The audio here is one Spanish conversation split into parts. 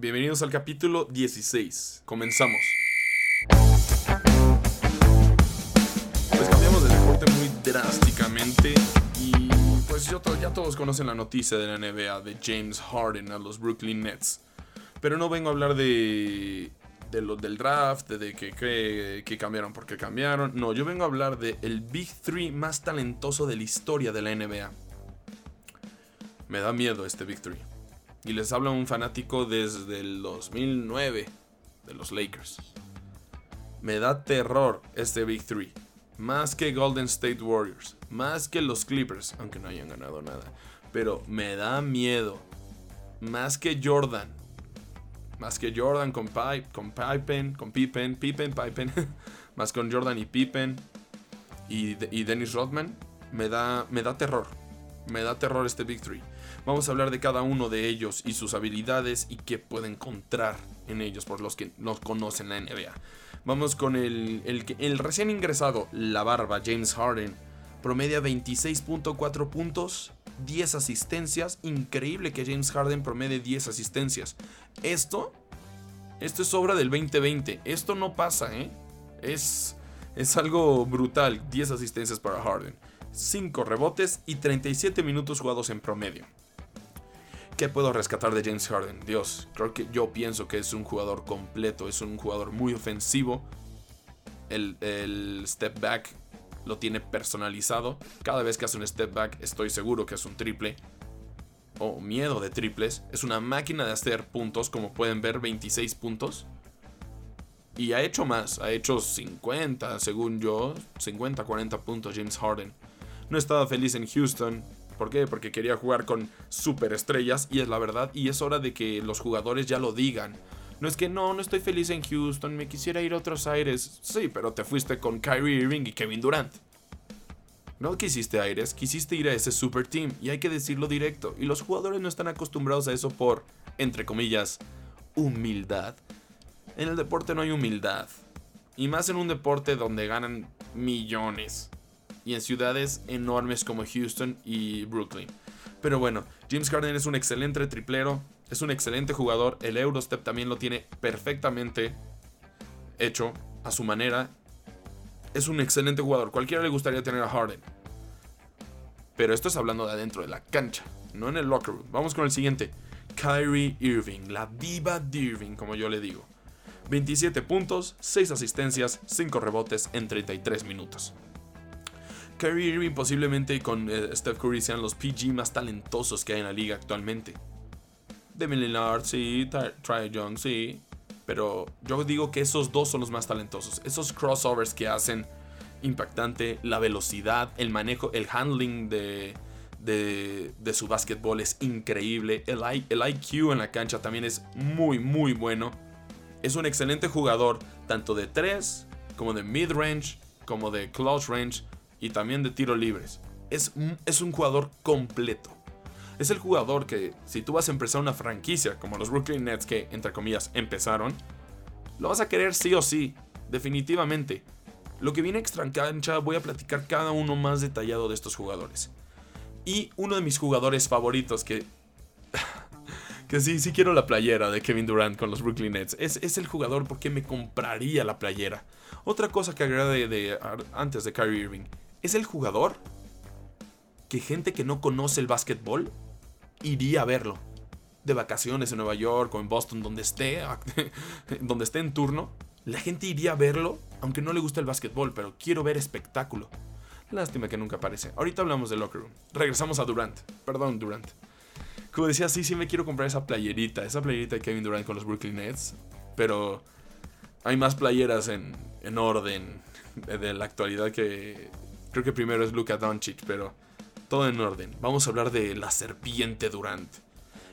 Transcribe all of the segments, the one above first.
Bienvenidos al capítulo 16. Comenzamos. Pues cambiamos de deporte muy drásticamente y pues ya todos conocen la noticia de la NBA de James Harden a los Brooklyn Nets. Pero no vengo a hablar de, de lo del draft, de, que, que, que cambiaron porque cambiaron. No, yo vengo a hablar del el Big Three más talentoso de la historia de la NBA. Me da miedo este Big Three. Y les habla un fanático desde el 2009 de los Lakers. Me da terror este Big Three. Más que Golden State Warriors. Más que los Clippers, aunque no hayan ganado nada. Pero me da miedo. Más que Jordan. Más que Jordan con, Pipe, con Pippen, con Pippen, Pippen, Pippen. más con Jordan y Pippen. Y, y Dennis Rodman. Me da, me da terror. Me da terror este Big Three. Vamos a hablar de cada uno de ellos y sus habilidades y qué puede encontrar en ellos por los que no conocen la NBA. Vamos con el, el, recién ingresado, la barba, James Harden. Promedia 26.4 puntos, 10 asistencias. Increíble que James Harden promedie 10 asistencias. Esto, esto es obra del 2020. Esto no pasa, ¿eh? Es, es algo brutal. 10 asistencias para Harden. 5 rebotes y 37 minutos jugados en promedio. ¿Qué puedo rescatar de James Harden? Dios, creo que yo pienso que es un jugador completo, es un jugador muy ofensivo. El, step back lo tiene personalizado. Cada vez que hace un step back estoy seguro que es un triple. O miedo de triples. Es una máquina de hacer puntos, como pueden ver, 26 puntos. Y ha hecho más, ha hecho 50, según yo, 50, 40 puntos James Harden. No estaba feliz en Houston, ¿Por qué? Porque quería jugar con superestrellas y es la verdad y es hora de que los jugadores ya lo digan. No es que no, no estoy feliz en Houston, me quisiera ir a otros aires. Sí, pero te fuiste con Kyrie Irving y Kevin Durant. No quisiste aires, quisiste ir a ese super team y hay que decirlo directo. Y los jugadores no están acostumbrados a eso por, entre comillas, humildad. En el deporte no hay humildad. Y más en un deporte donde ganan millones y en ciudades enormes como Houston y Brooklyn. Pero bueno, James Harden es un excelente triplero, es un excelente jugador, el Eurostep también lo tiene perfectamente hecho a su manera. Es un excelente jugador, cualquiera le gustaría tener a Harden. Pero esto es hablando de adentro de la cancha, no en el locker room. Vamos con el siguiente. Kyrie Irving, la diva de Irving, como yo le digo. 27 puntos, 6 asistencias, 5 rebotes en 33 minutos. Kyrie Irving posiblemente con eh, Steph Curry sean los PG más talentosos que hay en la liga actualmente. Demi Lillard, sí, Trae Young, sí. Pero yo digo que esos dos son los más talentosos. Esos crossovers que hacen impactante, la velocidad, el manejo, el handling de, de, su básquetbol es increíble. El, el IQ en la cancha también es muy, muy bueno. Es un excelente jugador, tanto de 3 como de mid-range, como de close range y también de tiro libres. Es, es un jugador completo. Es el jugador que, si tú vas a empezar una franquicia como los Brooklyn Nets, que entre comillas empezaron, lo vas a querer sí o sí, definitivamente. Lo que viene extra cancha, voy a platicar cada uno más detallado de estos jugadores. Y uno de mis jugadores favoritos que. que sí, sí quiero la playera de Kevin Durant con los Brooklyn Nets. Es, es el jugador porque me compraría la playera. Otra cosa que agrade de, antes de Kyrie Irving es el jugador que gente que no conoce el básquetbol iría a verlo. De vacaciones en Nueva York o en Boston, donde esté, donde esté en turno, la gente iría a verlo, aunque no le guste el básquetbol, pero quiero ver espectáculo. Lástima que nunca aparece. Ahorita hablamos del locker room. Regresamos a Durant. Perdón, Durant. Como decía, sí, sí me quiero comprar esa playerita. Esa playerita de Kevin Durant con los Brooklyn Nets. Pero hay más playeras en, en orden de la actualidad que Creo que primero es Luka Doncic, pero todo en orden. Vamos a hablar de la serpiente Durant.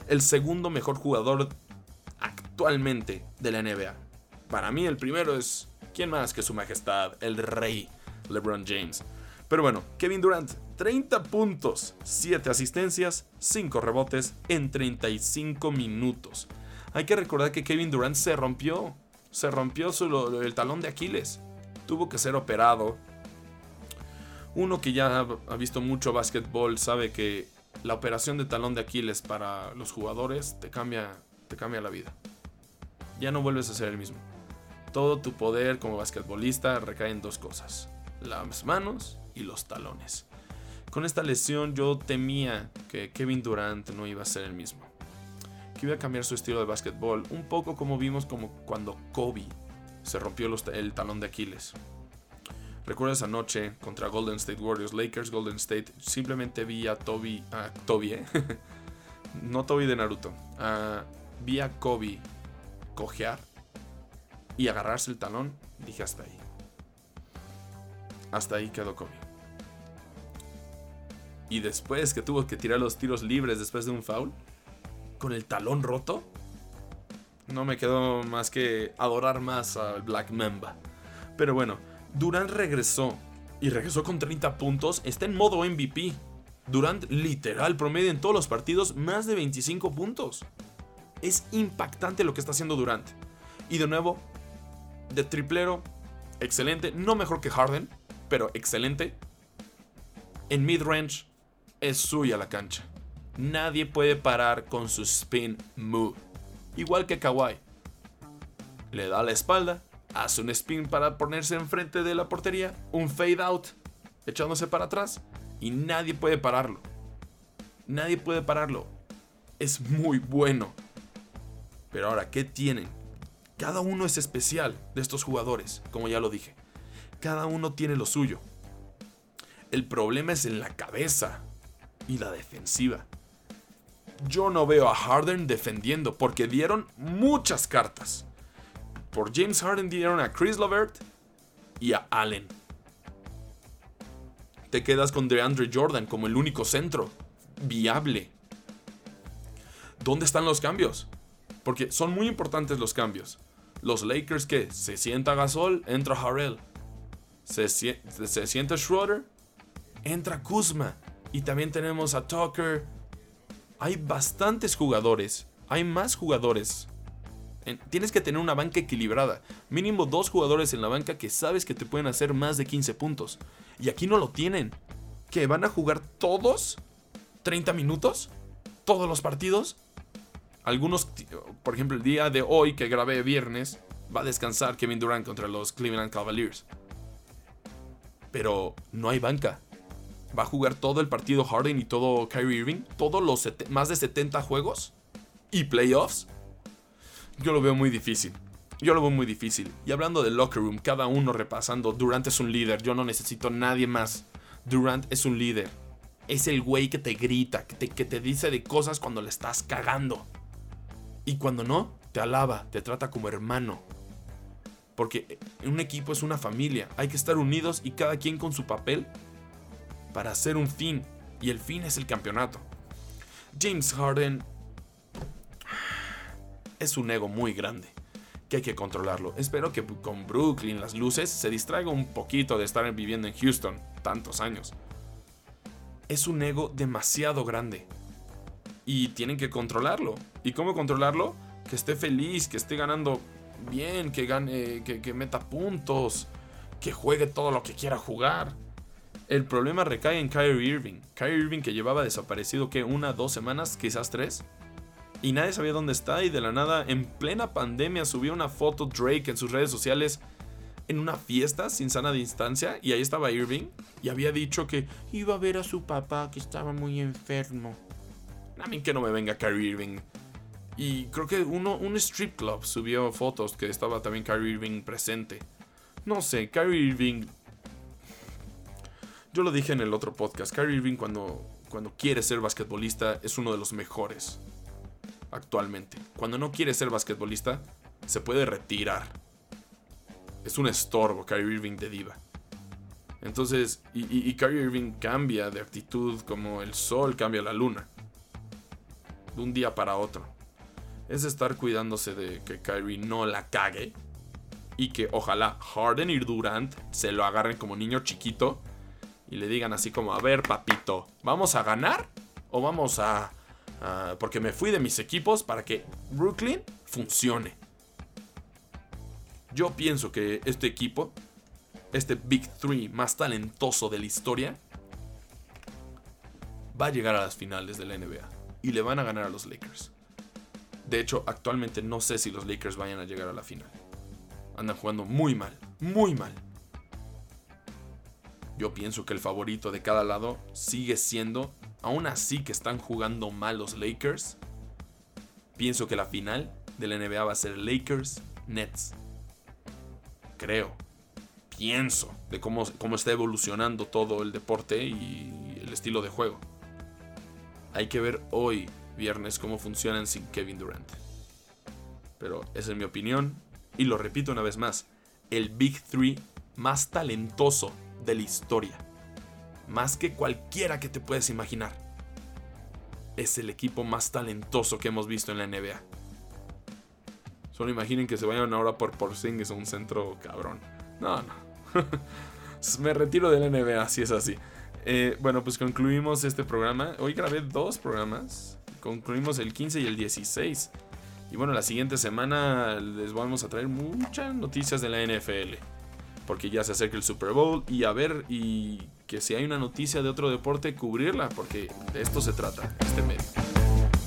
El segundo mejor jugador actualmente de la NBA. Para mí el primero es quién más que su majestad, el rey LeBron James. Pero bueno, Kevin Durant, 30 puntos, 7 asistencias, 5 rebotes en 35 minutos. Hay que recordar que Kevin Durant se rompió, se rompió el talón de Aquiles. Tuvo que ser operado, uno que ya ha visto mucho básquetbol sabe que la operación de talón de Aquiles para los jugadores te cambia, te cambia la vida. ya no vuelves a ser el mismo. Todo tu poder como basquetbolista recae en dos cosas, las manos y los talones. Con esta lesión yo temía que Kevin Durant no iba a ser el mismo. Que iba a cambiar su estilo de básquetbol, un poco como vimos como cuando Kobe se rompió el talón de Aquiles. Recuerdo esa noche contra Golden State Warriors, Lakers, Golden State. Simplemente vi a Toby, Toby, ¿eh? no Toby de Naruto. vi a Kobe cojear y agarrarse el talón. Dije hasta ahí. Hasta ahí quedó Kobe. Y después que tuvo que tirar los tiros libres después de un foul, con el talón roto, no me quedó más que adorar más al Black Mamba. Pero bueno, Durant regresó y regresó con 30 puntos, está en modo MVP. Durant literal promedio en todos los partidos más de 25 puntos. Es impactante lo que está haciendo Durant. Y de nuevo, de triplero, excelente, no mejor que Harden, pero excelente. En mid-range es suya la cancha. Nadie puede parar con su spin move. Igual que Kawhi. Le da la espalda, hace un spin para ponerse enfrente de la portería, un fade out, echándose para atrás, y nadie puede pararlo. Nadie puede pararlo. Es muy bueno. Pero ahora, ¿qué tienen? Cada uno es especial de estos jugadores, como ya lo dije. Cada uno tiene lo suyo. El problema es en la cabeza y la defensiva. Yo no veo a Harden defendiendo porque dieron muchas cartas. Por James Harden dieron a Chris Lovert y a Allen. Te quedas con DeAndre Jordan como el único centro viable. ¿Dónde están los cambios? Porque son muy importantes los cambios. Los Lakers que se sienta Gasol, entra Harrell. Se, se sienta Schroeder, entra Kuzma. Y también tenemos a Tucker. Hay bastantes jugadores. Hay más jugadores Tienes que tener una banca equilibrada. Mínimo dos jugadores en la banca que sabes que te pueden hacer más de 15 puntos. Y aquí no lo tienen. ¿Que van a jugar todos 30 minutos? ¿Todos los partidos? Algunos, por ejemplo, el día de hoy que grabé viernes, va a descansar Kevin Durant contra los Cleveland Cavaliers. Pero no hay banca. Va a jugar todo el partido Harden y todo Kyrie Irving. Todos los más de 70 juegos. Y playoffs yo lo veo muy difícil. Yo lo veo muy difícil. Y hablando del locker room, cada uno repasando, Durant es un líder, yo no necesito nadie más. Durant es un líder. Es el güey que te grita, que te, que te dice de cosas cuando le estás cagando. Y cuando no, te alaba, te trata como hermano. Porque un equipo es una familia, hay que estar unidos y cada quien con su papel para hacer un fin. Y el fin es el campeonato. James Harden es un ego muy grande que hay que controlarlo. Espero que con Brooklyn las luces se distraiga un poquito de estar viviendo en Houston tantos años. Es un ego demasiado grande y tienen que controlarlo. ¿Y cómo controlarlo? Que esté feliz, que esté ganando bien, que gane, que, meta puntos, que juegue todo lo que quiera jugar. El problema recae en Kyrie Irving. Kyrie Irving que llevaba desaparecido que una, dos semanas, quizás tres y nadie sabía dónde está y de la nada en plena pandemia subió una foto Drake en sus redes sociales en una fiesta sin sana distancia y ahí estaba Irving y había dicho que iba a ver a su papá que estaba muy enfermo. A mí que no me venga Kyrie Irving. Y creo que uno, un strip club subió fotos que estaba también Kyrie Irving presente. No sé, Kyrie Irving... Yo lo dije en el otro podcast, Kyrie Irving cuando, cuando quiere ser basquetbolista es uno de los mejores actualmente. Cuando no quiere ser basquetbolista, se puede retirar. Es un estorbo Kyrie Irving de diva. Entonces, y, Kyrie Irving cambia de actitud como el sol cambia la luna. De un día para otro. Es estar cuidándose de que Kyrie no la cague. Y que ojalá Harden y Durant se lo agarren como niño chiquito. Y le digan así como, a ver papito, ¿vamos a ganar? ¿O vamos a Ah, porque me fui de mis equipos para que Brooklyn funcione. Yo pienso que este equipo, este Big Three más talentoso de la historia, va a llegar a las finales de la NBA y le van a ganar a los Lakers. De hecho, actualmente no sé si los Lakers vayan a llegar a la final. Andan jugando muy mal, muy mal. Yo pienso que el favorito de cada lado sigue siendo, aún así que están jugando mal los Lakers, pienso que la final de la NBA va a ser Lakers Nets. Creo, pienso de cómo, cómo está evolucionando todo el deporte y el estilo de juego. Hay que ver hoy, viernes, cómo funcionan sin Kevin Durant. Pero esa es mi opinión y lo repito una vez más, el Big Three más talentoso de la historia. Más que cualquiera que te puedes imaginar. Es el equipo más talentoso que hemos visto en la NBA. Solo imaginen que se vayan ahora por Porzingis a un centro cabrón. No, no. Me retiro de la NBA si es así. Eh, bueno, pues concluimos este programa. Hoy grabé dos programas. Concluimos el 15 y el 16. Y bueno, la siguiente semana les vamos a traer muchas noticias de la NFL porque ya se acerca el Super Bowl y a ver y que si hay una noticia de otro deporte cubrirla porque de esto se trata este medio.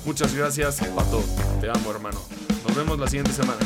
Muchas gracias, Pato. Te amo, hermano. Nos vemos la siguiente semana.